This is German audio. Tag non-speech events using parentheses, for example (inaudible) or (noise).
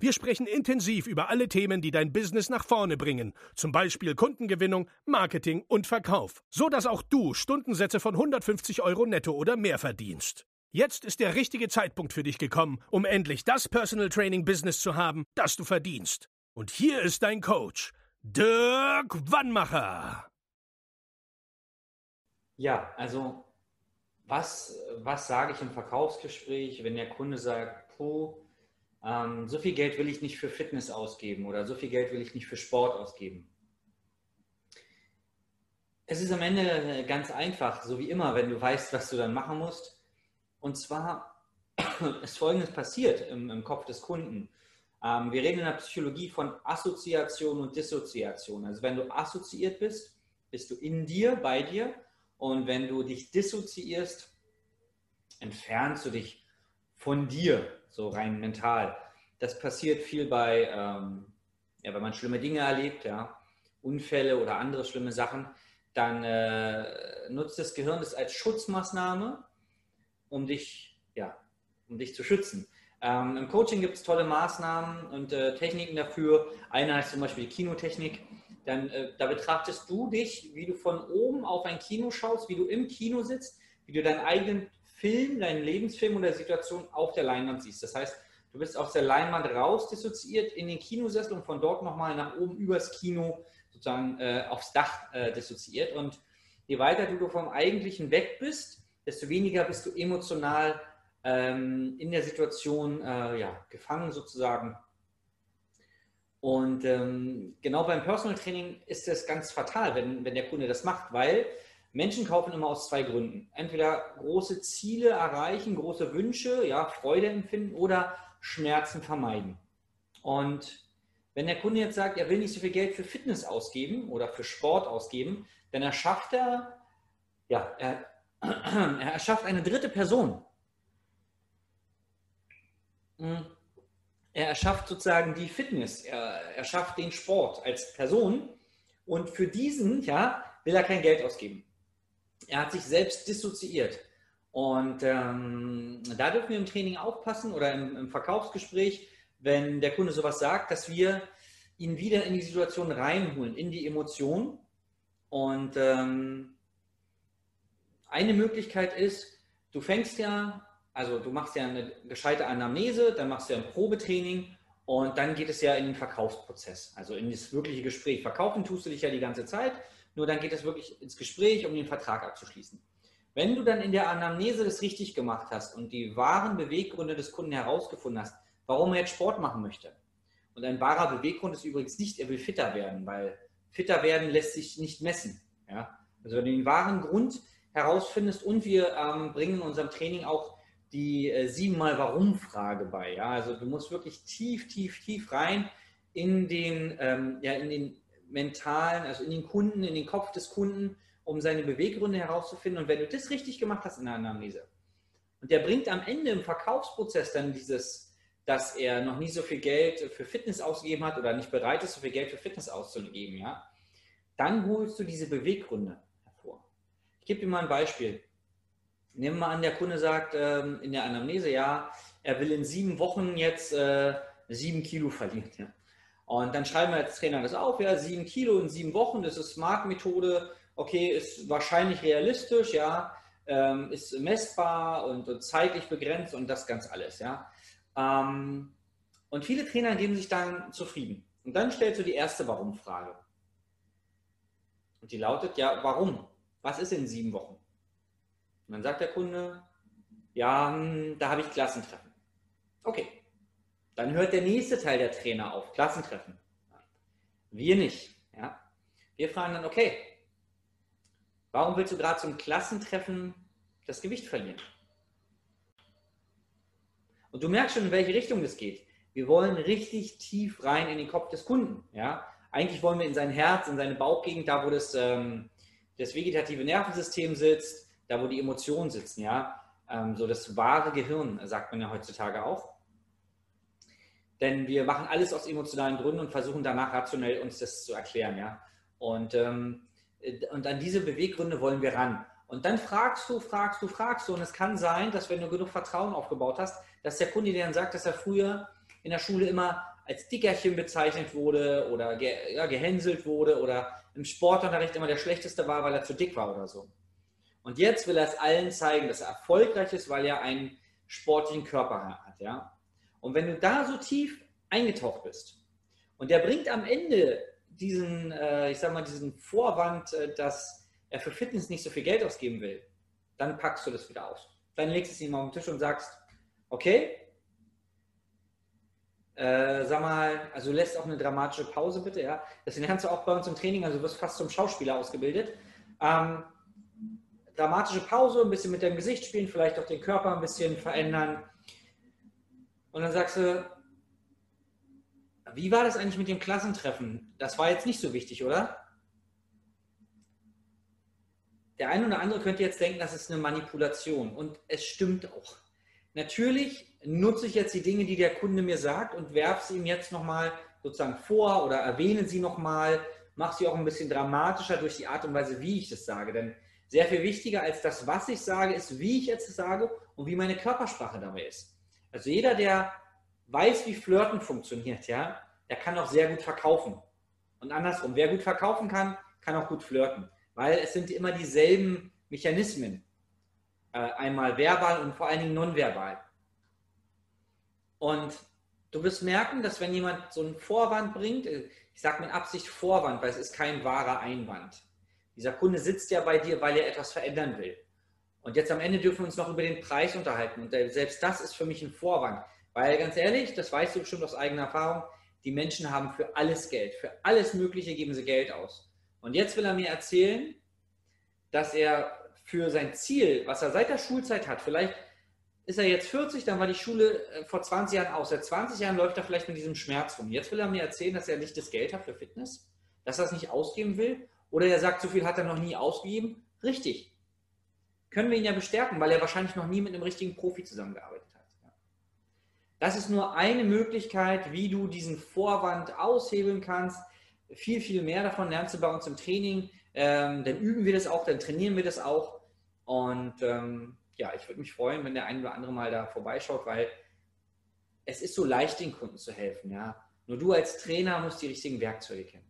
Wir sprechen intensiv über alle Themen, die dein Business nach vorne bringen, zum Beispiel Kundengewinnung, Marketing und Verkauf, so dass auch du Stundensätze von 150 Euro netto oder mehr verdienst. Jetzt ist der richtige Zeitpunkt für dich gekommen, um endlich das Personal Training Business zu haben, das du verdienst. Und hier ist dein Coach, Dirk Wannmacher. Ja, also was, was sage ich im Verkaufsgespräch, wenn der Kunde sagt, puh, ähm, so viel Geld will ich nicht für Fitness ausgeben oder so viel Geld will ich nicht für Sport ausgeben? Es ist am Ende ganz einfach, so wie immer, wenn du weißt, was du dann machen musst und zwar (clears throat) ist Folgendes passiert im, im Kopf des Kunden. Ähm, wir reden in der Psychologie von Assoziation und Dissoziation. Also wenn du assoziiert bist, bist du in dir, bei dir. Und wenn du dich dissoziierst, entfernst du dich von dir, so rein mental. Das passiert viel bei, ähm, ja, wenn man schlimme Dinge erlebt, ja, Unfälle oder andere schlimme Sachen, dann äh, nutzt das Gehirn das als Schutzmaßnahme um dich, ja, um dich zu schützen. Ähm, Im Coaching gibt es tolle Maßnahmen und äh, Techniken dafür. Eine heißt zum Beispiel die Kinotechnik. Dann, äh, da betrachtest du dich, wie du von oben auf ein Kino schaust, wie du im Kino sitzt, wie du deinen eigenen Film, deinen Lebensfilm oder Situation auf der Leinwand siehst. Das heißt, du bist aus der Leinwand raus dissoziiert in den Kinosessel und von dort nochmal nach oben übers Kino sozusagen äh, aufs Dach äh, dissoziiert. Und je weiter du vom Eigentlichen weg bist, desto weniger bist du emotional ähm, in der Situation äh, ja, gefangen sozusagen. Und ähm, genau beim Personal Training ist das ganz fatal, wenn, wenn der Kunde das macht, weil Menschen kaufen immer aus zwei Gründen. Entweder große Ziele erreichen, große Wünsche, ja, Freude empfinden oder Schmerzen vermeiden. Und wenn der Kunde jetzt sagt, er will nicht so viel Geld für Fitness ausgeben oder für Sport ausgeben, dann erschafft er, ja, er, (clears throat) er erschafft eine dritte Person. Hm. Er erschafft sozusagen die Fitness, er erschafft den Sport als Person und für diesen ja, will er kein Geld ausgeben. Er hat sich selbst dissoziiert. Und ähm, da dürfen wir im Training aufpassen oder im, im, Verkaufsgespräch, wenn der Kunde sowas sagt, dass wir ihn wieder in die Situation reinholen, in die Emotion. Und ähm, eine Möglichkeit ist, du fängst ja, also du machst ja eine gescheite Anamnese, dann machst du ja ein Probetraining und dann geht es ja in den Verkaufsprozess, also in das wirkliche Gespräch. Verkaufen tust du dich ja die ganze Zeit, nur dann geht es wirklich ins Gespräch, um den Vertrag abzuschließen. Wenn du dann in der Anamnese das richtig gemacht hast und die wahren Beweggründe des Kunden herausgefunden hast, warum er jetzt Sport machen möchte. Und ein wahrer Beweggrund ist übrigens nicht, er will fitter werden, weil fitter werden lässt sich nicht messen. Ja? Also wenn du den wahren Grund herausfindest. Und wir ähm, bringen in unserem Training auch die äh, siebenmal Warum-Frage bei. Ja? Also du musst wirklich tief, tief, tief rein in den, ähm, ja, in den mentalen, also in den Kunden, in den Kopf des Kunden, um seine Beweggründe herauszufinden. Und wenn du das richtig gemacht hast in der Anamnese, und der bringt am Ende im Verkaufsprozess dann dieses, dass er noch nie so viel Geld für Fitness ausgegeben hat oder nicht bereit ist, so viel Geld für Fitness auszugeben, ja, dann holst du diese Beweggründe gebe dir mal ein Beispiel. Nehmen wir an, der Kunde sagt ähm, in der Anamnese, ja, er will in sieben Wochen jetzt äh, sieben Kilo verlieren. Ja. Und dann schreiben wir als Trainer das auf, ja, sieben Kilo in sieben Wochen, das ist Smart-Methode, okay, ist wahrscheinlich realistisch, ja, ähm, ist messbar und, und, zeitlich begrenzt und das ganz alles, ja. Ähm, und viele Trainer geben sich dann zufrieden. Und dann stellst du die erste Warum-Frage. Und die lautet, ja, warum? Was ist in sieben Wochen? Und dann sagt der Kunde, ja, hm, da habe ich Klassentreffen. Okay. Dann hört der nächste Teil der Trainer auf, Klassentreffen. Wir nicht. Ja? Wir fragen dann, okay, warum willst du gerade zum Klassentreffen das Gewicht verlieren? Und du merkst schon, in welche Richtung das geht. Wir wollen richtig tief rein in den Kopf des Kunden. Ja? Eigentlich wollen wir in sein Herz, in seine Bauchgegend, da wo das, ähm, das vegetative Nervensystem sitzt, da wo die Emotionen sitzen. Ja? Ähm, so das wahre Gehirn, sagt man ja heutzutage auch. Denn wir machen alles aus emotionalen Gründen und versuchen danach rationell uns das zu erklären. Ja? Und, ähm, und an diese Beweggründe wollen wir ran. Und dann fragst du, fragst du, fragst du. Und es kann sein, dass wenn du genug Vertrauen aufgebaut hast, dass der Kunde dir dann sagt, dass er früher in der Schule immer als Dickerchen bezeichnet wurde oder ge ja, gehänselt wurde oder im Sportunterricht immer der Schlechteste war, weil er zu dick war oder so. Und jetzt will er es allen zeigen, dass er erfolgreich ist, weil er einen sportlichen Körper hat. Ja? Und wenn du da so tief eingetaucht bist und der bringt am Ende diesen, äh, ich sag mal, diesen Vorwand, äh, dass er für Fitness nicht so viel Geld ausgeben will, dann packst du das wieder aus. Dann legst du es ihm auf den Tisch und sagst, okay, äh, sag mal, also lässt auch eine dramatische Pause bitte, ja. Das lernst du auch bei uns im Training, also du wirst fast zum Schauspieler ausgebildet. Ähm, dramatische Pause, ein bisschen mit deinem Gesicht spielen, vielleicht auch den Körper ein bisschen verändern. Und dann sagst du, wie war das eigentlich mit dem Klassentreffen? Das war jetzt nicht so wichtig, oder? Der eine oder andere könnte jetzt denken, das ist eine Manipulation. Und es stimmt auch. Natürlich nutze ich jetzt die Dinge, die der Kunde mir sagt und werfe sie ihm jetzt nochmal sozusagen vor oder erwähne sie nochmal, mache sie auch ein bisschen dramatischer durch die Art und Weise, wie ich das sage. Denn sehr viel wichtiger als das, was ich sage, ist, wie ich jetzt sage und wie meine Körpersprache dabei ist. Also jeder, der weiß, wie Flirten funktioniert, ja, der kann auch sehr gut verkaufen. Und andersrum, wer gut verkaufen kann, kann auch gut flirten, weil es sind immer dieselben Mechanismen. Äh, einmal verbal und vor allen Dingen nonverbal. Und du wirst merken, dass wenn jemand so einen Vorwand bringt, äh, ich sage mit Absicht Vorwand, weil es ist kein wahrer Einwand. Dieser Kunde sitzt ja bei dir, weil er etwas verändern will. Und jetzt am Ende dürfen wir uns noch über den Preis unterhalten. Und selbst das ist für mich ein Vorwand. Weil ganz ehrlich, das weißt du bestimmt aus eigener Erfahrung, die Menschen haben für alles Geld. Für alles Mögliche geben sie Geld aus. Und jetzt will er mir erzählen, dass er für sein Ziel, was er seit der Schulzeit hat, vielleicht ist er jetzt 40, dann war die Schule äh, vor 20 Jahren aus. Seit 20 Jahren läuft er vielleicht mit diesem Schmerz rum. Jetzt will er mir erzählen, dass er nicht das Geld hat für Fitness, dass er es nicht ausgeben will. Oder er sagt, so viel hat er noch nie ausgegeben. Richtig. Können wir ihn ja bestärken, weil er wahrscheinlich noch nie mit einem richtigen Profi zusammengearbeitet hat. Das ist nur eine Möglichkeit, wie du diesen Vorwand aushebeln kannst. Viel, viel mehr davon lernst du bei uns im Training. Ähm, dann üben wir das auch, dann trainieren wir das auch. Und ähm, ja, ich würde mich freuen, wenn der ein oder andere mal da vorbeischaut, weil es ist so leicht, den Kunden zu helfen. Ja? Nur du als Trainer musst die richtigen Werkzeuge kennen.